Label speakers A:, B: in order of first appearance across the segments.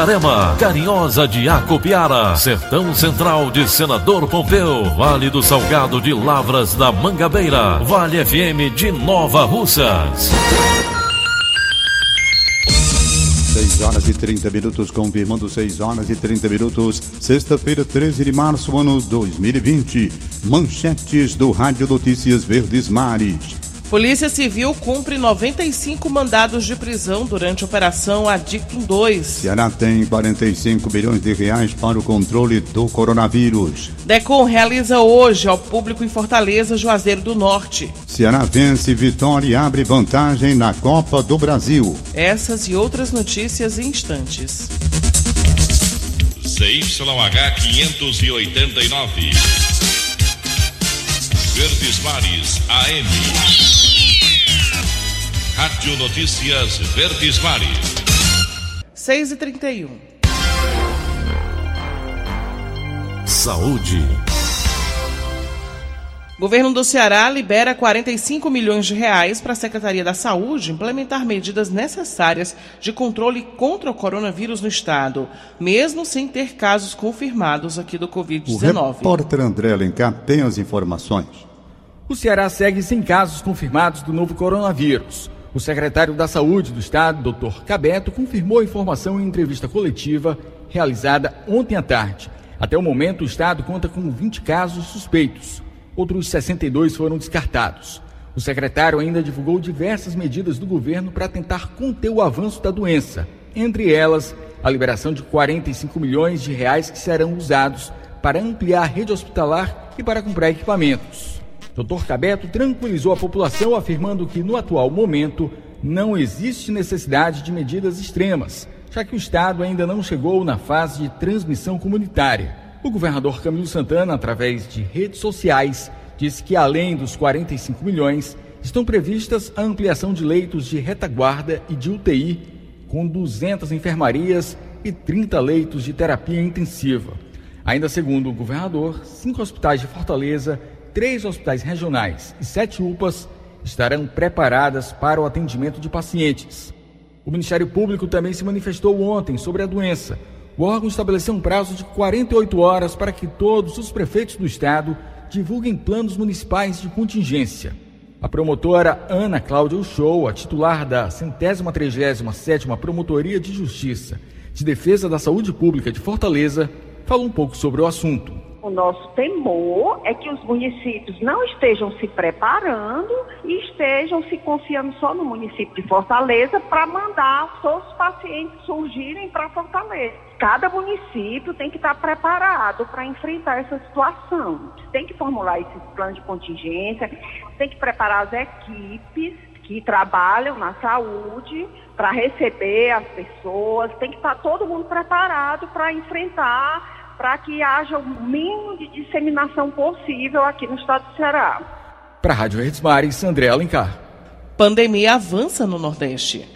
A: Itarema, Carinhosa de Acopiara, Sertão Central de Senador Pompeu, Vale do Salgado de Lavras da Mangabeira, Vale FM de Nova Russas.
B: 6 horas e 30 minutos, confirmando 6 horas e 30 minutos, sexta-feira, 13 de março, ano 2020. Manchetes do Rádio Notícias Verdes Mares.
C: Polícia Civil cumpre 95 mandados de prisão durante a Operação Adictum 2.
B: Ceará tem 45 bilhões de reais para o controle do coronavírus.
C: Decom realiza hoje ao público em Fortaleza, Juazeiro do Norte.
B: Ceará vence Vitória e abre vantagem na Copa do Brasil.
C: Essas e outras notícias em instantes.
D: CYH 589. Verdes Mares AM. Rádio Notícias Verdes Mares.
C: 6 e 31
A: Saúde.
C: Governo do Ceará libera 45 milhões de reais para a Secretaria da Saúde implementar medidas necessárias de controle contra o coronavírus no estado, mesmo sem ter casos confirmados aqui do Covid-19.
B: O repórter André Alencar tem as informações.
E: O Ceará segue sem casos confirmados do novo coronavírus. O secretário da Saúde do Estado, Dr. Cabeto, confirmou a informação em entrevista coletiva realizada ontem à tarde. Até o momento, o Estado conta com 20 casos suspeitos. Outros 62 foram descartados. O secretário ainda divulgou diversas medidas do governo para tentar conter o avanço da doença, entre elas a liberação de 45 milhões de reais que serão usados para ampliar a rede hospitalar e para comprar equipamentos. Dr. Cabeto tranquilizou a população, afirmando que no atual momento não existe necessidade de medidas extremas, já que o Estado ainda não chegou na fase de transmissão comunitária. O governador Camilo Santana, através de redes sociais, disse que além dos 45 milhões, estão previstas a ampliação de leitos de retaguarda e de UTI, com 200 enfermarias e 30 leitos de terapia intensiva. Ainda segundo o governador, cinco hospitais de Fortaleza três hospitais regionais e sete UPAs estarão preparadas para o atendimento de pacientes. O Ministério Público também se manifestou ontem sobre a doença. O órgão estabeleceu um prazo de 48 horas para que todos os prefeitos do estado divulguem planos municipais de contingência. A promotora Ana Cláudia Uchoa, titular da centésima trigésima sétima Promotoria de Justiça de Defesa da Saúde Pública de Fortaleza, falou um pouco sobre o assunto.
F: O nosso temor é que os municípios não estejam se preparando e estejam se confiando só no município de Fortaleza para mandar os pacientes surgirem para Fortaleza. Cada município tem que estar preparado para enfrentar essa situação. Tem que formular esse plano de contingência, tem que preparar as equipes que trabalham na saúde para receber as pessoas, tem que estar todo mundo preparado para enfrentar para que haja o mínimo de disseminação possível aqui no estado do Ceará.
E: Para a Rádio Verdes Mares, André Alencar.
C: Pandemia avança no Nordeste.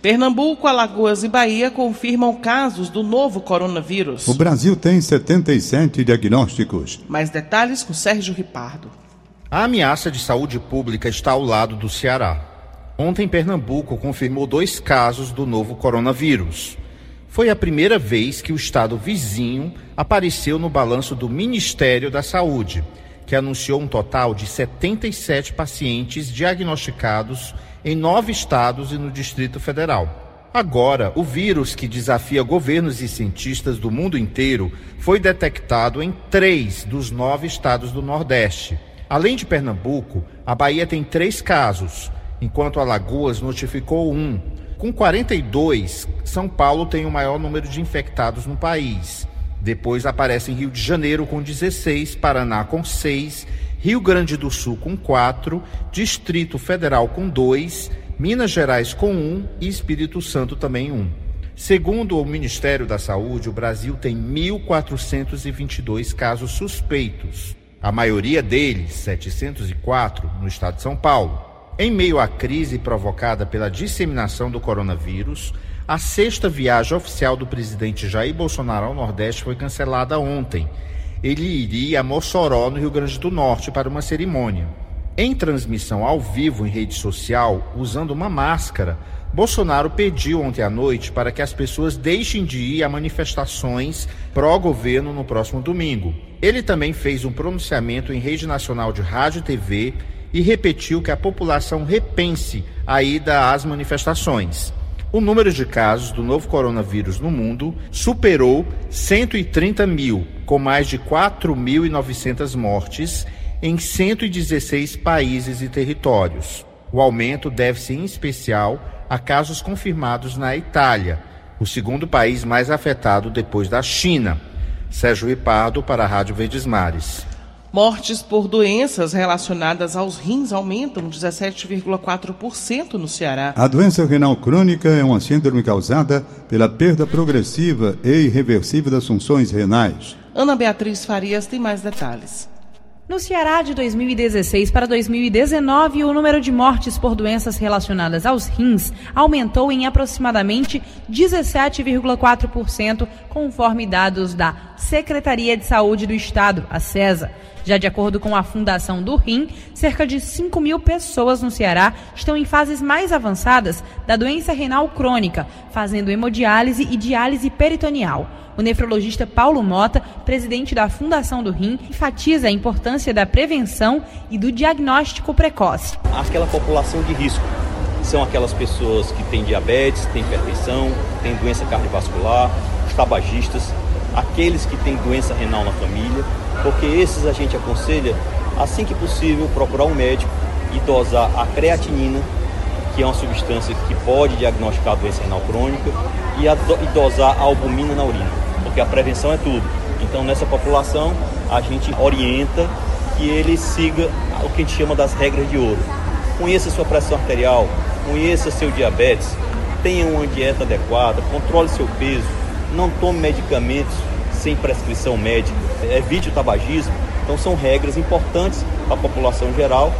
C: Pernambuco, Alagoas e Bahia confirmam casos do novo coronavírus.
B: O Brasil tem 77 diagnósticos.
C: Mais detalhes com Sérgio Ripardo.
G: A ameaça de saúde pública está ao lado do Ceará. Ontem, Pernambuco confirmou dois casos do novo coronavírus foi a primeira vez que o estado vizinho apareceu no balanço do Ministério da Saúde, que anunciou um total de 77 pacientes diagnosticados em nove estados e no Distrito Federal. Agora, o vírus que desafia governos e cientistas do mundo inteiro foi detectado em três dos nove estados do Nordeste. Além de Pernambuco, a Bahia tem três casos, enquanto Alagoas notificou um, com 42, São Paulo tem o maior número de infectados no país. Depois aparecem Rio de Janeiro com 16, Paraná com 6, Rio Grande do Sul com 4, Distrito Federal com 2, Minas Gerais com 1 e Espírito Santo também 1. Segundo o Ministério da Saúde, o Brasil tem 1.422 casos suspeitos. A maioria deles, 704, no estado de São Paulo. Em meio à crise provocada pela disseminação do coronavírus, a sexta viagem oficial do presidente Jair Bolsonaro ao Nordeste foi cancelada ontem. Ele iria a Mossoró, no Rio Grande do Norte, para uma cerimônia. Em transmissão ao vivo em rede social, usando uma máscara, Bolsonaro pediu ontem à noite para que as pessoas deixem de ir a manifestações pró-governo no próximo domingo. Ele também fez um pronunciamento em rede nacional de rádio e TV e repetiu que a população repense a ida às manifestações o número de casos do novo coronavírus no mundo superou 130 mil, com mais de 4.900 mortes em 116 países e territórios. O aumento deve-se, em especial, a casos confirmados na Itália, o segundo país mais afetado depois da China. Sérgio Ripardo, para a Rádio Verdes Mares.
C: Mortes por doenças relacionadas aos rins aumentam 17,4% no Ceará.
B: A doença renal crônica é uma síndrome causada pela perda progressiva e irreversível das funções renais.
C: Ana Beatriz Farias tem mais detalhes.
H: No Ceará, de 2016 para 2019, o número de mortes por doenças relacionadas aos rins aumentou em aproximadamente 17,4%, conforme dados da Secretaria de Saúde do Estado, a CESA. Já de acordo com a Fundação do Rim, cerca de 5 mil pessoas no Ceará estão em fases mais avançadas da doença renal crônica, fazendo hemodiálise e diálise peritoneal. O nefrologista Paulo Mota, presidente da Fundação do Rim, enfatiza a importância da prevenção e do diagnóstico precoce.
I: Aquela população de risco são aquelas pessoas que têm diabetes, têm hipertensão, têm doença cardiovascular, os tabagistas, aqueles que têm doença renal na família, porque esses a gente aconselha, assim que possível, procurar um médico e dosar a creatinina, que é uma substância que pode diagnosticar a doença renal crônica, e, a, e dosar a albumina na urina, porque a prevenção é tudo. Então, nessa população, a gente orienta que ele siga o que a gente chama das regras de ouro. Conheça sua pressão arterial, conheça seu diabetes, tenha uma dieta adequada, controle seu peso, não tome medicamentos sem prescrição médica, evite o tabagismo. Então são regras importantes para a população geral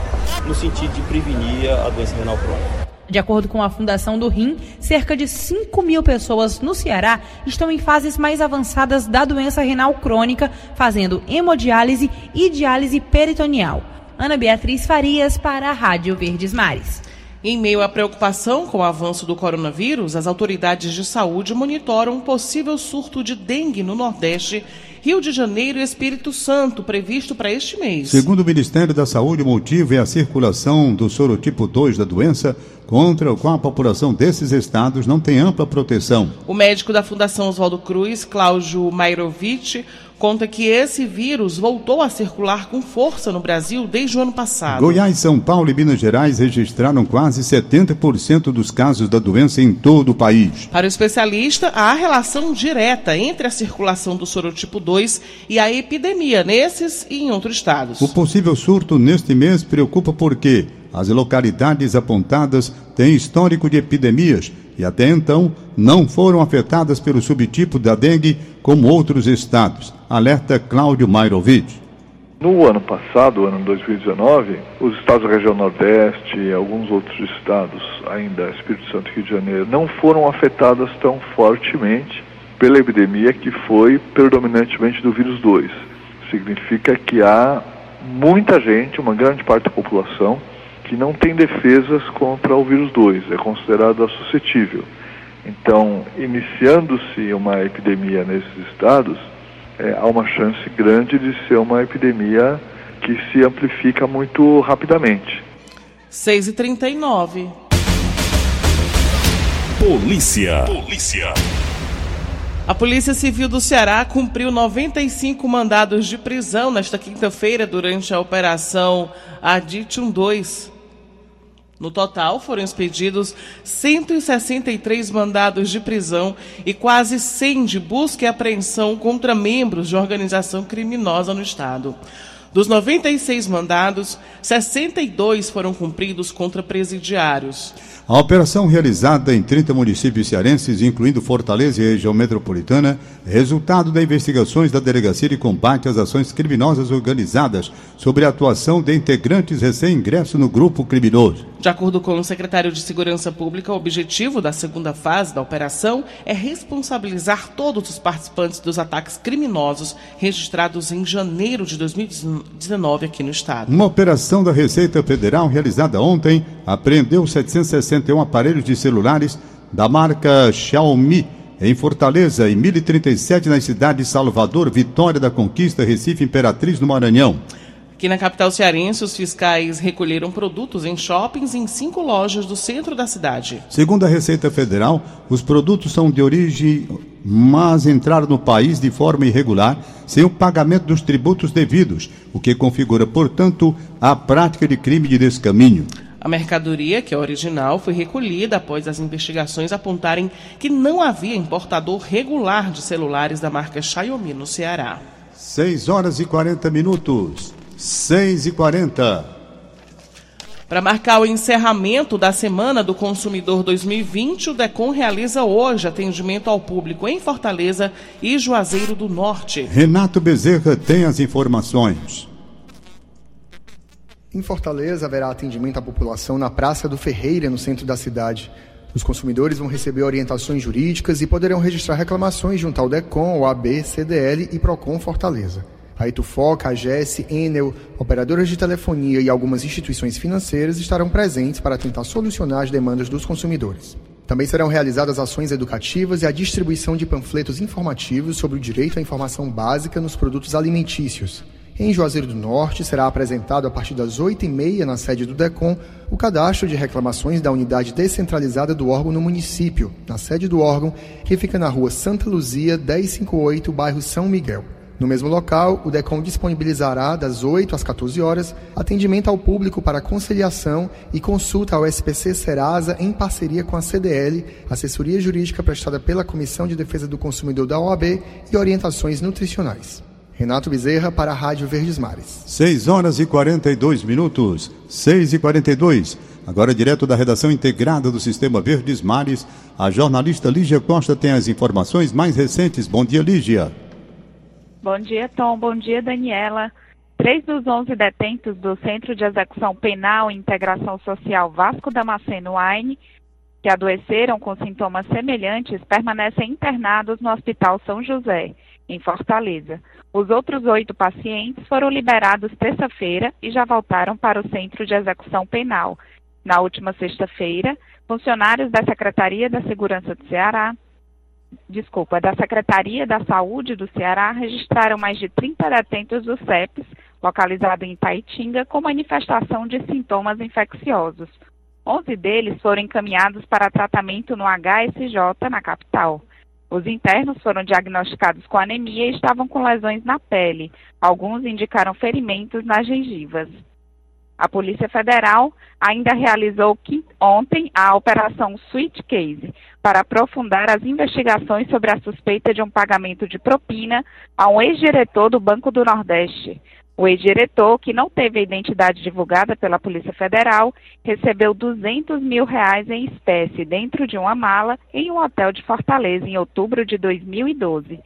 I: no sentido de prevenir a doença renal crônica.
H: De acordo com a Fundação do Rim, cerca de 5 mil pessoas no Ceará estão em fases mais avançadas da doença renal crônica, fazendo hemodiálise e diálise peritoneal. Ana Beatriz Farias para a Rádio Verdes Mares.
C: Em meio à preocupação com o avanço do coronavírus, as autoridades de saúde monitoram um possível surto de dengue no Nordeste, Rio de Janeiro e Espírito Santo, previsto para este mês.
B: Segundo o Ministério da Saúde, o motivo é a circulação do sorotipo 2 da doença, contra o qual a população desses estados não tem ampla proteção.
C: O médico da Fundação Oswaldo Cruz, Cláudio Mairovich, conta que esse vírus voltou a circular com força no Brasil desde o ano passado.
B: Goiás, São Paulo e Minas Gerais registraram quase 70% dos casos da doença em todo o país.
C: Para o especialista, há relação direta entre a circulação do sorotipo 2 e a epidemia nesses e em outros estados.
B: O possível surto neste mês preocupa porque as localidades apontadas têm histórico de epidemias e até então não foram afetadas pelo subtipo da dengue como outros estados. Alerta Cláudio Mairovitch.
J: No ano passado, ano 2019, os estados da região Nordeste e alguns outros estados, ainda Espírito Santo e Rio de Janeiro, não foram afetados tão fortemente pela epidemia que foi predominantemente do vírus 2. Significa que há muita gente, uma grande parte da população, que não tem defesas contra o vírus 2, é considerada suscetível. Então, iniciando-se uma epidemia nesses estados, é, há uma chance grande de ser uma epidemia que se amplifica muito rapidamente.
C: 6 e 39
K: Polícia. Polícia.
C: A Polícia Civil do Ceará cumpriu 95 mandados de prisão nesta quinta-feira durante a Operação Aditium 2 No total, foram expedidos 163 mandados de prisão e quase 100 de busca e apreensão contra membros de organização criminosa no Estado. Dos 96 mandados, 62 foram cumpridos contra presidiários.
B: A operação realizada em 30 municípios cearenses, incluindo Fortaleza e região metropolitana, é resultado das investigações da Delegacia de Combate às Ações Criminosas Organizadas sobre a atuação de integrantes recém-ingressos no grupo criminoso.
C: De acordo com o secretário de Segurança Pública, o objetivo da segunda fase da operação é responsabilizar todos os participantes dos ataques criminosos registrados em janeiro de 2019 aqui no estado.
B: Uma operação da Receita Federal realizada ontem apreendeu 761 aparelhos de celulares da marca Xiaomi em Fortaleza e 1037 nas cidades de Salvador, Vitória da Conquista, Recife, Imperatriz, no Maranhão.
C: Aqui na capital cearense, os fiscais recolheram produtos em shoppings em cinco lojas do centro da cidade.
B: Segundo a Receita Federal, os produtos são de origem, mas entraram no país de forma irregular, sem o pagamento dos tributos devidos, o que configura, portanto, a prática de crime de descaminho.
C: A mercadoria, que é original, foi recolhida após as investigações apontarem que não havia importador regular de celulares da marca Xiaomi no Ceará.
B: 6 horas e 40 minutos. 6 e 40.
C: Para marcar o encerramento da Semana do Consumidor 2020, o DECOM realiza hoje atendimento ao público em Fortaleza e Juazeiro do Norte.
B: Renato Bezerra tem as informações.
L: Em Fortaleza haverá atendimento à população na Praça do Ferreira, no centro da cidade. Os consumidores vão receber orientações jurídicas e poderão registrar reclamações junto ao DECOM, OAB, CDL e PROCON Fortaleza. A Itufoca, a GES, Enel, operadoras de telefonia e algumas instituições financeiras estarão presentes para tentar solucionar as demandas dos consumidores. Também serão realizadas ações educativas e a distribuição de panfletos informativos sobre o direito à informação básica nos produtos alimentícios. Em Juazeiro do Norte, será apresentado a partir das 8h30 na sede do DECOM o cadastro de reclamações da unidade descentralizada do órgão no município, na sede do órgão, que fica na rua Santa Luzia, 1058, bairro São Miguel. No mesmo local, o DECOM disponibilizará, das 8 às 14 horas, atendimento ao público para conciliação e consulta ao SPC Serasa em parceria com a CDL, assessoria jurídica prestada pela Comissão de Defesa do Consumidor da OAB e orientações nutricionais. Renato Bezerra para a Rádio Verdes Mares.
B: 6 horas e 42 minutos. 6 e 42. Agora, direto da redação integrada do Sistema Verdes Mares, a jornalista Lígia Costa tem as informações mais recentes. Bom dia, Lígia.
M: Bom dia, Tom. Bom dia, Daniela. Três dos onze detentos do Centro de Execução Penal e Integração Social Vasco da Maceno AINE, que adoeceram com sintomas semelhantes, permanecem internados no Hospital São José, em Fortaleza. Os outros oito pacientes foram liberados terça-feira e já voltaram para o Centro de Execução Penal. Na última sexta-feira, funcionários da Secretaria da Segurança do Ceará, desculpa, da Secretaria da Saúde do Ceará registraram mais de 30 detentos do CEPS, localizado em Itaitinga, com manifestação de sintomas infecciosos. Onze deles foram encaminhados para tratamento no HSJ, na capital. Os internos foram diagnosticados com anemia e estavam com lesões na pele. Alguns indicaram ferimentos nas gengivas. A Polícia Federal ainda realizou ontem a Operação Sweet Case para aprofundar as investigações sobre a suspeita de um pagamento de propina a um ex-diretor do Banco do Nordeste. O ex-diretor, que não teve a identidade divulgada pela Polícia Federal, recebeu 200 mil reais em espécie dentro de uma mala em um hotel de Fortaleza em outubro de 2012.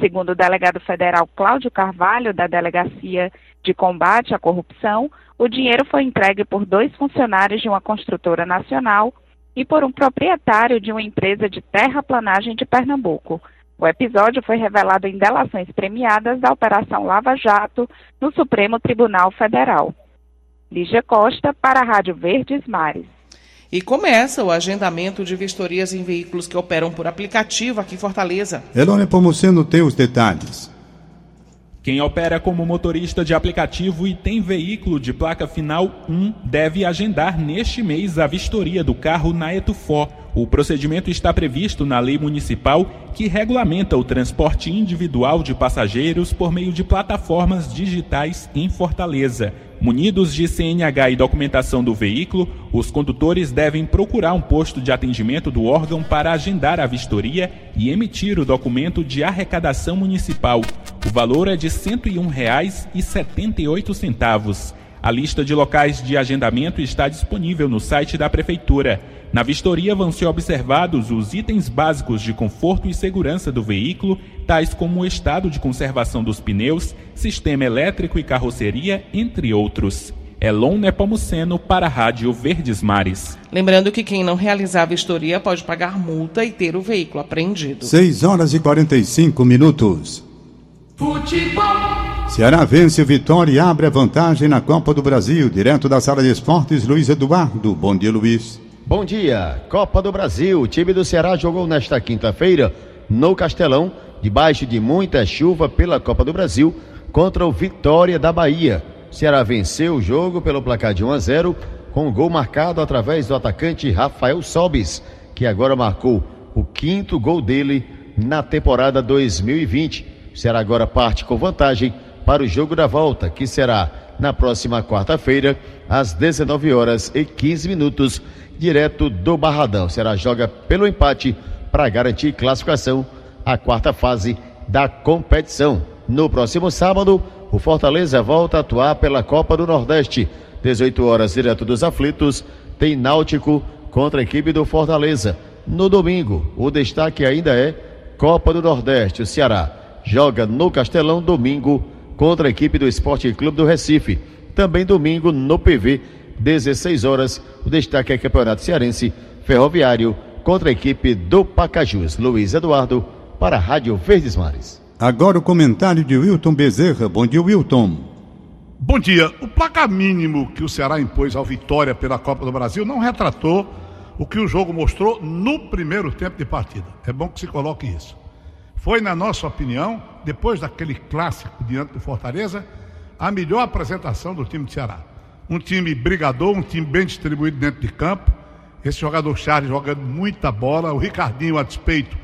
M: Segundo o delegado federal Cláudio Carvalho, da Delegacia de Combate à Corrupção, o dinheiro foi entregue por dois funcionários de uma construtora nacional e por um proprietário de uma empresa de terraplanagem de Pernambuco. O episódio foi revelado em delações premiadas da Operação Lava Jato no Supremo Tribunal Federal. Lígia Costa, para a Rádio Verdes Mares.
C: E começa o agendamento de vistorias em veículos que operam por aplicativo aqui em Fortaleza.
B: Elônia Pomuceno tem os detalhes.
N: Quem opera como motorista de aplicativo e tem veículo de placa final 1 deve agendar neste mês a vistoria do carro na Etufó, O procedimento está previsto na lei municipal que regulamenta o transporte individual de passageiros por meio de plataformas digitais em Fortaleza. Munidos de CNH e documentação do veículo, os condutores devem procurar um posto de atendimento do órgão para agendar a vistoria e emitir o documento de arrecadação municipal. O valor é de R$ 101,78. A lista de locais de agendamento está disponível no site da Prefeitura. Na vistoria vão ser observados os itens básicos de conforto e segurança do veículo, tais como o estado de conservação dos pneus, sistema elétrico e carroceria, entre outros. Elon Nepomuceno para a Rádio Verdes Mares.
C: Lembrando que quem não realizar a vistoria pode pagar multa e ter o veículo apreendido.
B: 6 horas e 45 minutos.
O: Futebol.
B: Ceará vence Vitória e abre a vantagem na Copa do Brasil. Direto da sala de esportes, Luiz Eduardo. Bom dia, Luiz.
P: Bom dia. Copa do Brasil. O time do Ceará jogou nesta quinta-feira no Castelão, debaixo de muita chuva pela Copa do Brasil, contra o Vitória da Bahia. O Ceará venceu o jogo pelo placar de 1 a 0, com o gol marcado através do atacante Rafael Sobis, que agora marcou o quinto gol dele na temporada 2020. O Ceará agora parte com vantagem para o jogo da volta, que será na próxima quarta-feira, às 19 horas e 15 minutos direto do Barradão. Será joga pelo empate para garantir classificação à quarta fase da competição. No próximo sábado, o Fortaleza volta a atuar pela Copa do Nordeste. 18 horas direto dos aflitos, tem Náutico contra a equipe do Fortaleza. No domingo, o destaque ainda é Copa do Nordeste. O Ceará joga no Castelão domingo contra a equipe do Esporte Clube do Recife. Também domingo no PV 16 horas. O destaque é Campeonato Cearense Ferroviário contra a equipe do Pacajus. Luiz Eduardo para a Rádio Verdes Mares.
B: Agora o comentário de Wilton Bezerra. Bom dia, Wilton.
Q: Bom dia. O placar mínimo que o Ceará impôs ao Vitória pela Copa do Brasil não retratou o que o jogo mostrou no primeiro tempo de partida. É bom que se coloque isso. Foi, na nossa opinião, depois daquele clássico diante do Fortaleza, a melhor apresentação do time do Ceará um time brigador, um time bem distribuído dentro de campo. Esse jogador Charles jogando muita bola. O Ricardinho, a despeito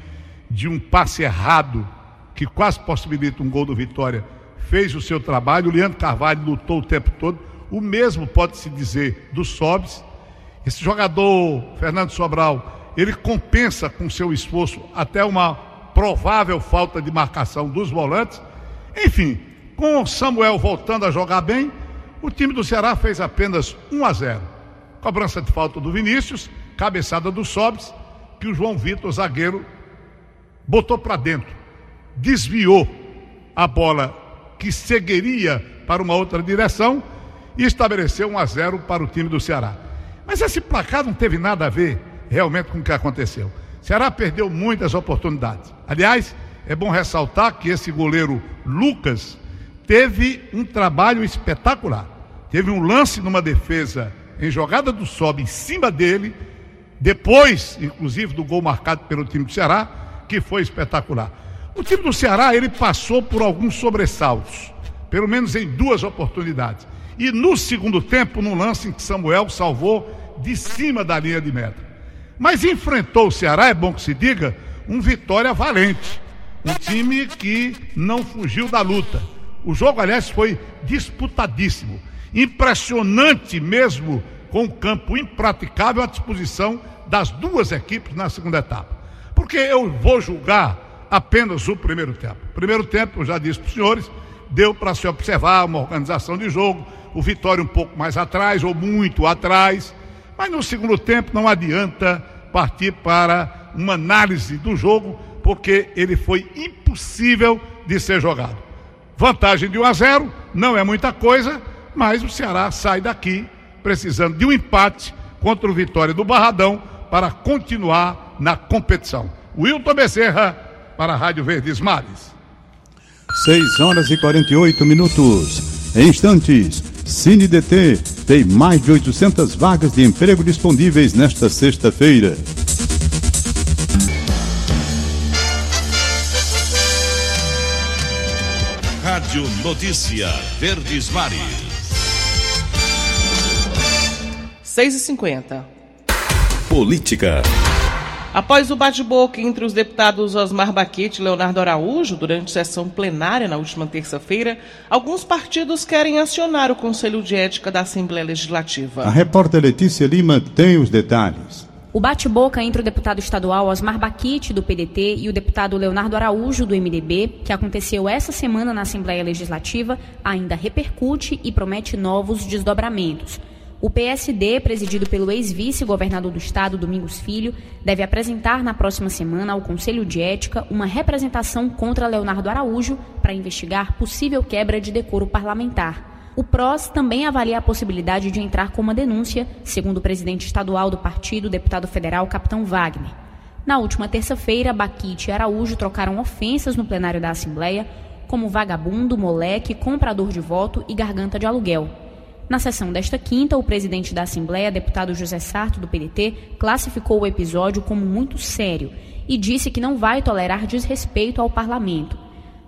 Q: de um passe errado que quase possibilita um gol do Vitória, fez o seu trabalho. O Leandro Carvalho lutou o tempo todo. O mesmo pode-se dizer do Sobs. Esse jogador, Fernando Sobral, ele compensa com seu esforço até uma provável falta de marcação dos volantes. Enfim, com o Samuel voltando a jogar bem, o time do Ceará fez apenas 1 a 0. Cobrança de falta do Vinícius, cabeçada do Sobs, que o João Vitor, zagueiro, botou para dentro, desviou a bola que seguiria para uma outra direção e estabeleceu 1 a 0 para o time do Ceará. Mas esse placar não teve nada a ver realmente com o que aconteceu. Ceará perdeu muitas oportunidades. Aliás, é bom ressaltar que esse goleiro Lucas teve um trabalho espetacular. Teve um lance numa defesa em jogada do sobe em cima dele, depois, inclusive, do gol marcado pelo time do Ceará, que foi espetacular. O time do Ceará, ele passou por alguns sobressaltos, pelo menos em duas oportunidades. E no segundo tempo, num lance em que Samuel salvou de cima da linha de meta. Mas enfrentou o Ceará, é bom que se diga, um vitória valente. Um time que não fugiu da luta o jogo, aliás, foi disputadíssimo. Impressionante mesmo, com o campo impraticável à disposição das duas equipes na segunda etapa. Porque eu vou julgar apenas o primeiro tempo. Primeiro tempo, eu já disse para os senhores, deu para se observar uma organização de jogo, o Vitória um pouco mais atrás ou muito atrás, mas no segundo tempo não adianta partir para uma análise do jogo, porque ele foi impossível de ser jogado. Vantagem de 1 a 0, não é muita coisa, mas o Ceará sai daqui precisando de um empate contra o Vitória do Barradão para continuar na competição. Wilton Becerra para a Rádio Verdes Mares.
B: 6 horas e 48 minutos. Em instantes, Cine DT tem mais de 800 vagas de emprego disponíveis nesta sexta-feira.
D: Rádio Notícia Verdes Mares.
C: 6 e 50
A: Política.
C: Após o bate-boca entre os deputados Osmar Baquete e Leonardo Araújo, durante sessão plenária na última terça-feira, alguns partidos querem acionar o Conselho de Ética da Assembleia Legislativa.
B: A repórter Letícia Lima tem os detalhes.
O: O bate-boca entre o deputado estadual Osmar Baquite, do PDT, e o deputado Leonardo Araújo, do MDB, que aconteceu essa semana na Assembleia Legislativa, ainda repercute e promete novos desdobramentos. O PSD, presidido pelo ex-vice-governador do estado, Domingos Filho, deve apresentar na próxima semana ao Conselho de Ética uma representação contra Leonardo Araújo para investigar possível quebra de decoro parlamentar. O PROS também avalia a possibilidade de entrar com uma denúncia, segundo o presidente estadual do partido, deputado federal Capitão Wagner. Na última terça-feira, Baquite e Araújo trocaram ofensas no plenário da Assembleia, como vagabundo, moleque, comprador de voto e garganta de aluguel. Na sessão desta quinta, o presidente da Assembleia, deputado José Sarto, do PDT, classificou o episódio como muito sério e disse que não vai tolerar desrespeito ao parlamento.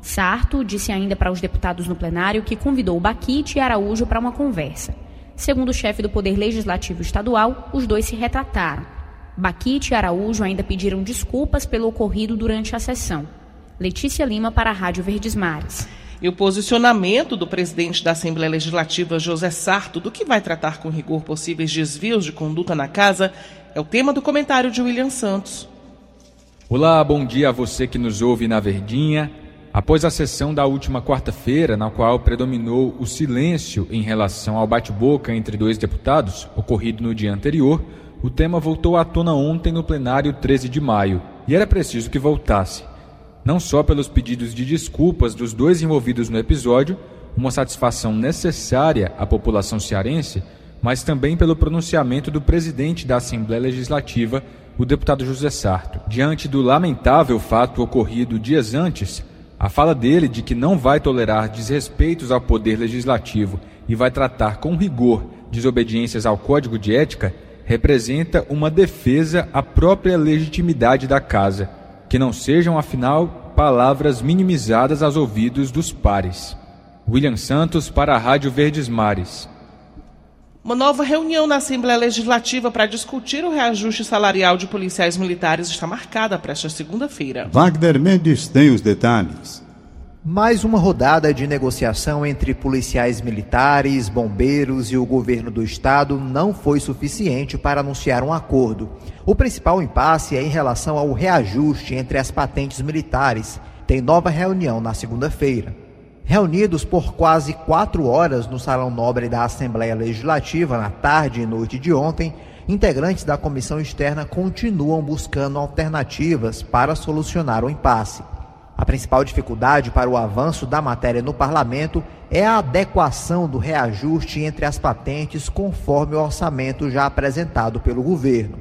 O: Sarto disse ainda para os deputados no plenário que convidou Baquite e Araújo para uma conversa. Segundo o chefe do Poder Legislativo Estadual, os dois se retrataram. Baquite e Araújo ainda pediram desculpas pelo ocorrido durante a sessão. Letícia Lima para a Rádio Verdes Mares.
C: E o posicionamento do presidente da Assembleia Legislativa, José Sarto, do que vai tratar com rigor possíveis desvios de conduta na casa, é o tema do comentário de William Santos.
R: Olá, bom dia a você que nos ouve na Verdinha. Após a sessão da última quarta-feira, na qual predominou o silêncio em relação ao bate-boca entre dois deputados, ocorrido no dia anterior, o tema voltou à tona ontem no plenário 13 de maio, e era preciso que voltasse não só pelos pedidos de desculpas dos dois envolvidos no episódio, uma satisfação necessária à população cearense, mas também pelo pronunciamento do presidente da Assembleia Legislativa, o deputado José Sarto. Diante do lamentável fato ocorrido dias antes, a fala dele de que não vai tolerar desrespeitos ao poder legislativo e vai tratar com rigor desobediências ao Código de Ética representa uma defesa à própria legitimidade da Casa que não sejam, afinal, palavras minimizadas aos ouvidos dos pares. William Santos para a Rádio Verdes Mares.
C: Uma nova reunião na Assembleia Legislativa para discutir o reajuste salarial de policiais militares está marcada para esta segunda-feira.
B: Wagner Mendes tem os detalhes.
S: Mais uma rodada de negociação entre policiais militares, bombeiros e o governo do estado não foi suficiente para anunciar um acordo. O principal impasse é em relação ao reajuste entre as patentes militares. Tem nova reunião na segunda-feira. Reunidos por quase quatro horas no Salão Nobre da Assembleia Legislativa na tarde e noite de ontem, integrantes da comissão externa continuam buscando alternativas para solucionar o impasse. A principal dificuldade para o avanço da matéria no parlamento é a adequação do reajuste entre as patentes conforme o orçamento já apresentado pelo governo.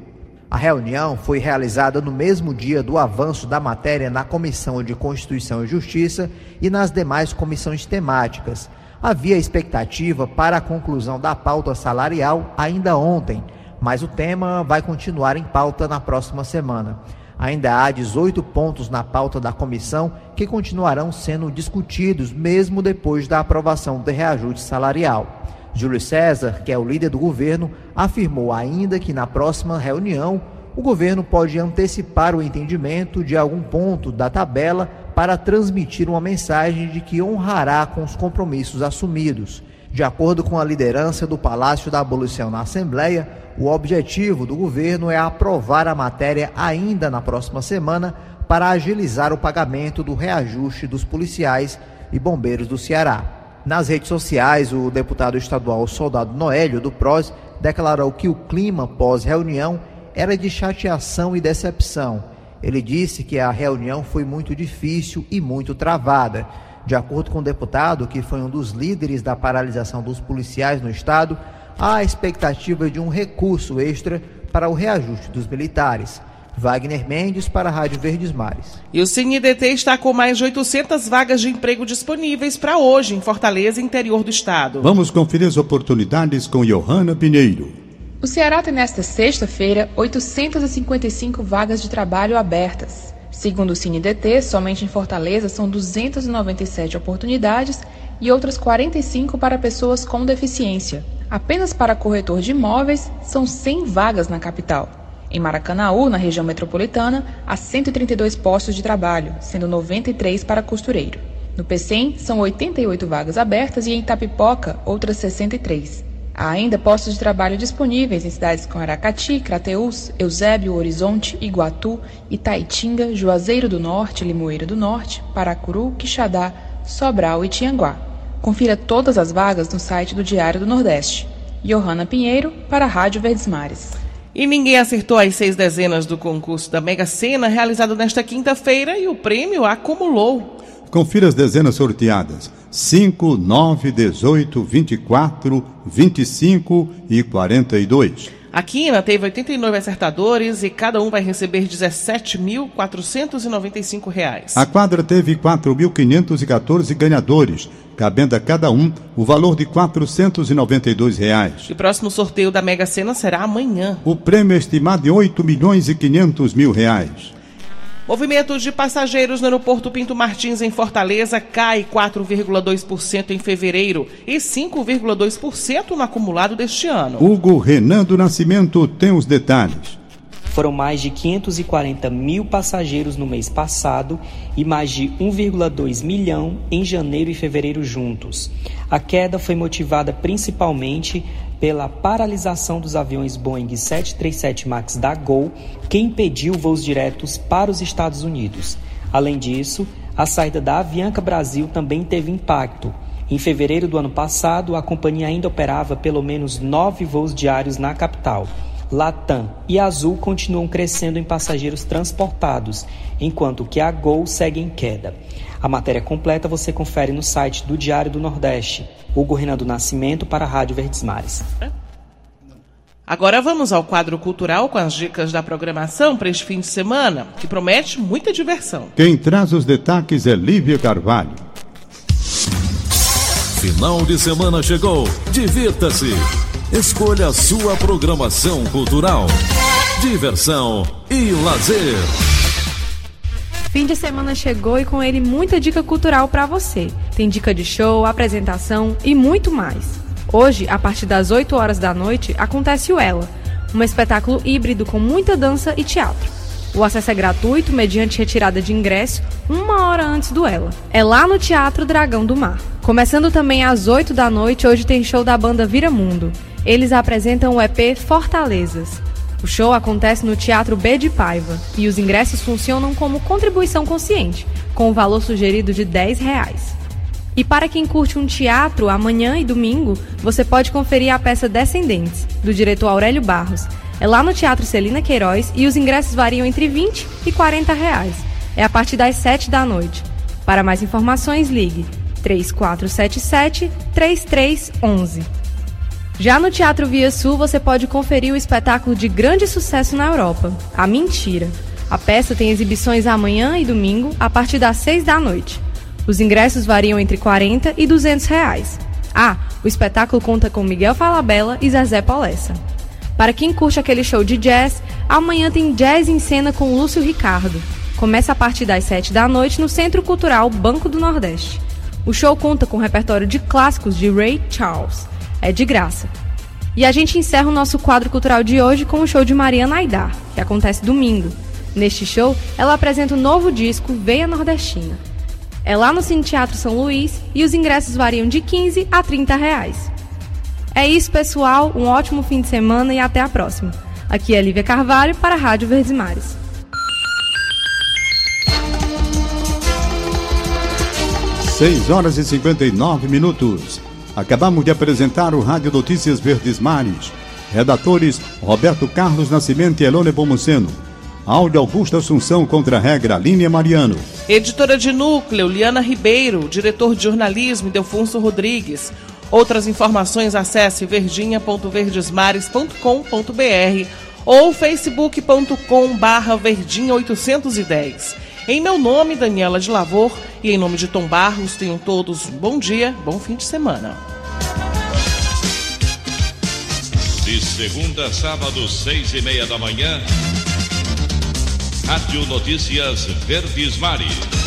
S: A reunião foi realizada no mesmo dia do avanço da matéria na Comissão de Constituição e Justiça e nas demais comissões temáticas. Havia expectativa para a conclusão da pauta salarial ainda ontem, mas o tema vai continuar em pauta na próxima semana. Ainda há 18 pontos na pauta da comissão que continuarão sendo discutidos mesmo depois da aprovação do reajuste salarial. Júlio César, que é o líder do governo, afirmou ainda que na próxima reunião o governo pode antecipar o entendimento de algum ponto da tabela para transmitir uma mensagem de que honrará com os compromissos assumidos. De acordo com a liderança do Palácio da Abolição na Assembleia, o objetivo do governo é aprovar a matéria ainda na próxima semana para agilizar o pagamento do reajuste dos policiais e bombeiros do Ceará. Nas redes sociais, o deputado estadual Soldado Noélio, do PROS, declarou que o clima pós-reunião era de chateação e decepção. Ele disse que a reunião foi muito difícil e muito travada. De acordo com o deputado, que foi um dos líderes da paralisação dos policiais no estado, há a expectativa de um recurso extra para o reajuste dos militares. Wagner Mendes para a Rádio Verdes Mares.
C: E o CineDT está com mais de 800 vagas de emprego disponíveis para hoje em Fortaleza, interior do estado.
B: Vamos conferir as oportunidades com Johanna Pinheiro.
T: O Ceará tem nesta sexta-feira 855 vagas de trabalho abertas. Segundo o CineDT, somente em Fortaleza são 297 oportunidades e outras 45 para pessoas com deficiência. Apenas para corretor de imóveis são 100 vagas na capital. Em Maracanaú, na região metropolitana, há 132 postos de trabalho, sendo 93 para costureiro. No PECEM, são 88 vagas abertas e em Tapipoca, outras 63. Há ainda postos de trabalho disponíveis em cidades como Aracati, Crateús, Eusébio, Horizonte, Iguatu, Itaitinga, Juazeiro do Norte, Limoeiro do Norte, Paracuru, Quixadá, Sobral e Tianguá. Confira todas as vagas no site do Diário do Nordeste. Johanna Pinheiro, para a Rádio Verdes Mares.
C: E ninguém acertou as seis dezenas do concurso da Mega Sena realizado nesta quinta-feira e o prêmio acumulou.
B: Confira as dezenas sorteadas: 5, 9, 18, 24, 25 e 42.
C: A Quina teve 89 acertadores e cada um vai receber R$ 17.495.
B: A quadra teve 4.514 ganhadores, cabendo a cada um o valor de 492 reais.
C: O próximo sorteio da Mega Sena será amanhã.
B: O prêmio é estimado em 8 milhões e 500 mil reais.
C: Movimento de passageiros no aeroporto Pinto Martins, em Fortaleza, cai 4,2% em fevereiro e 5,2% no acumulado deste ano.
B: Hugo Renan do Nascimento tem os detalhes.
U: Foram mais de 540 mil passageiros no mês passado e mais de 1,2 milhão em janeiro e fevereiro juntos. A queda foi motivada principalmente pela paralisação dos aviões Boeing 737 MAX da Gol, que impediu voos diretos para os Estados Unidos. Além disso, a saída da Avianca Brasil também teve impacto. Em fevereiro do ano passado, a companhia ainda operava pelo menos nove voos diários na capital. Latam e Azul continuam crescendo em passageiros transportados, enquanto que a Gol segue em queda. A matéria completa você confere no site do Diário do Nordeste. Hugo Renan do Nascimento para a Rádio Verdes Mares.
C: Agora vamos ao quadro cultural com as dicas da programação para este fim de semana, que promete muita diversão.
B: Quem traz os destaques é Lívia Carvalho.
A: Final de semana chegou. Divirta-se. Escolha a sua programação cultural. Diversão e lazer.
V: Fim de semana chegou e com ele muita dica cultural para você. Tem dica de show, apresentação e muito mais. Hoje, a partir das 8 horas da noite, acontece o Ela, um espetáculo híbrido com muita dança e teatro. O acesso é gratuito, mediante retirada de ingresso, uma hora antes do Ela. É lá no Teatro Dragão do Mar. Começando também às 8 da noite, hoje tem show da banda Vira Mundo. Eles apresentam o EP Fortalezas. O show acontece no Teatro B de Paiva e os ingressos funcionam como contribuição consciente, com o valor sugerido de 10 reais. E para quem curte um teatro, amanhã e domingo, você pode conferir a peça Descendentes, do diretor Aurélio Barros. É lá no Teatro Celina Queiroz e os ingressos variam entre 20 e 40 reais. É a partir das 7 da noite. Para mais informações, ligue 3477 3311. Já no Teatro Via Sul, você pode conferir o espetáculo de grande sucesso na Europa, A Mentira. A peça tem exibições amanhã e domingo, a partir das 6 da noite. Os ingressos variam entre 40 e 200 reais. Ah, o espetáculo conta com Miguel Falabella e Zezé Polessa. Para quem curte aquele show de jazz, amanhã tem Jazz em Cena com Lúcio Ricardo. Começa a partir das 7 da noite no Centro Cultural Banco do Nordeste. O show conta com um repertório de clássicos de Ray Charles é de graça. E a gente encerra o nosso quadro cultural de hoje com o show de Mariana Aidar, que acontece domingo. Neste show, ela apresenta o novo disco Veia Nordestina. É lá no Cine Teatro São Luís e os ingressos variam de 15 a 30 reais. É isso, pessoal. Um ótimo fim de semana e até a próxima. Aqui é Lívia Carvalho para a Rádio Verdes Mares.
B: Seis horas e 59 minutos. Acabamos de apresentar o Rádio Notícias Verdes Mares. Redatores Roberto Carlos Nascimento e Elone Pomuceno. Áudio Augusto Assunção contra a regra Línia Mariano.
C: Editora de núcleo Liana Ribeiro. Diretor de jornalismo Delfonso Rodrigues. Outras informações acesse verdinha.verdesmares.com.br ou facebook.com barra verdinha 810. Em meu nome, Daniela de Lavor, e em nome de Tom Barros, tenham todos um bom dia, bom fim de semana.
D: De segunda a sábado, seis e meia da manhã, Rádio Notícias Verdes Mares.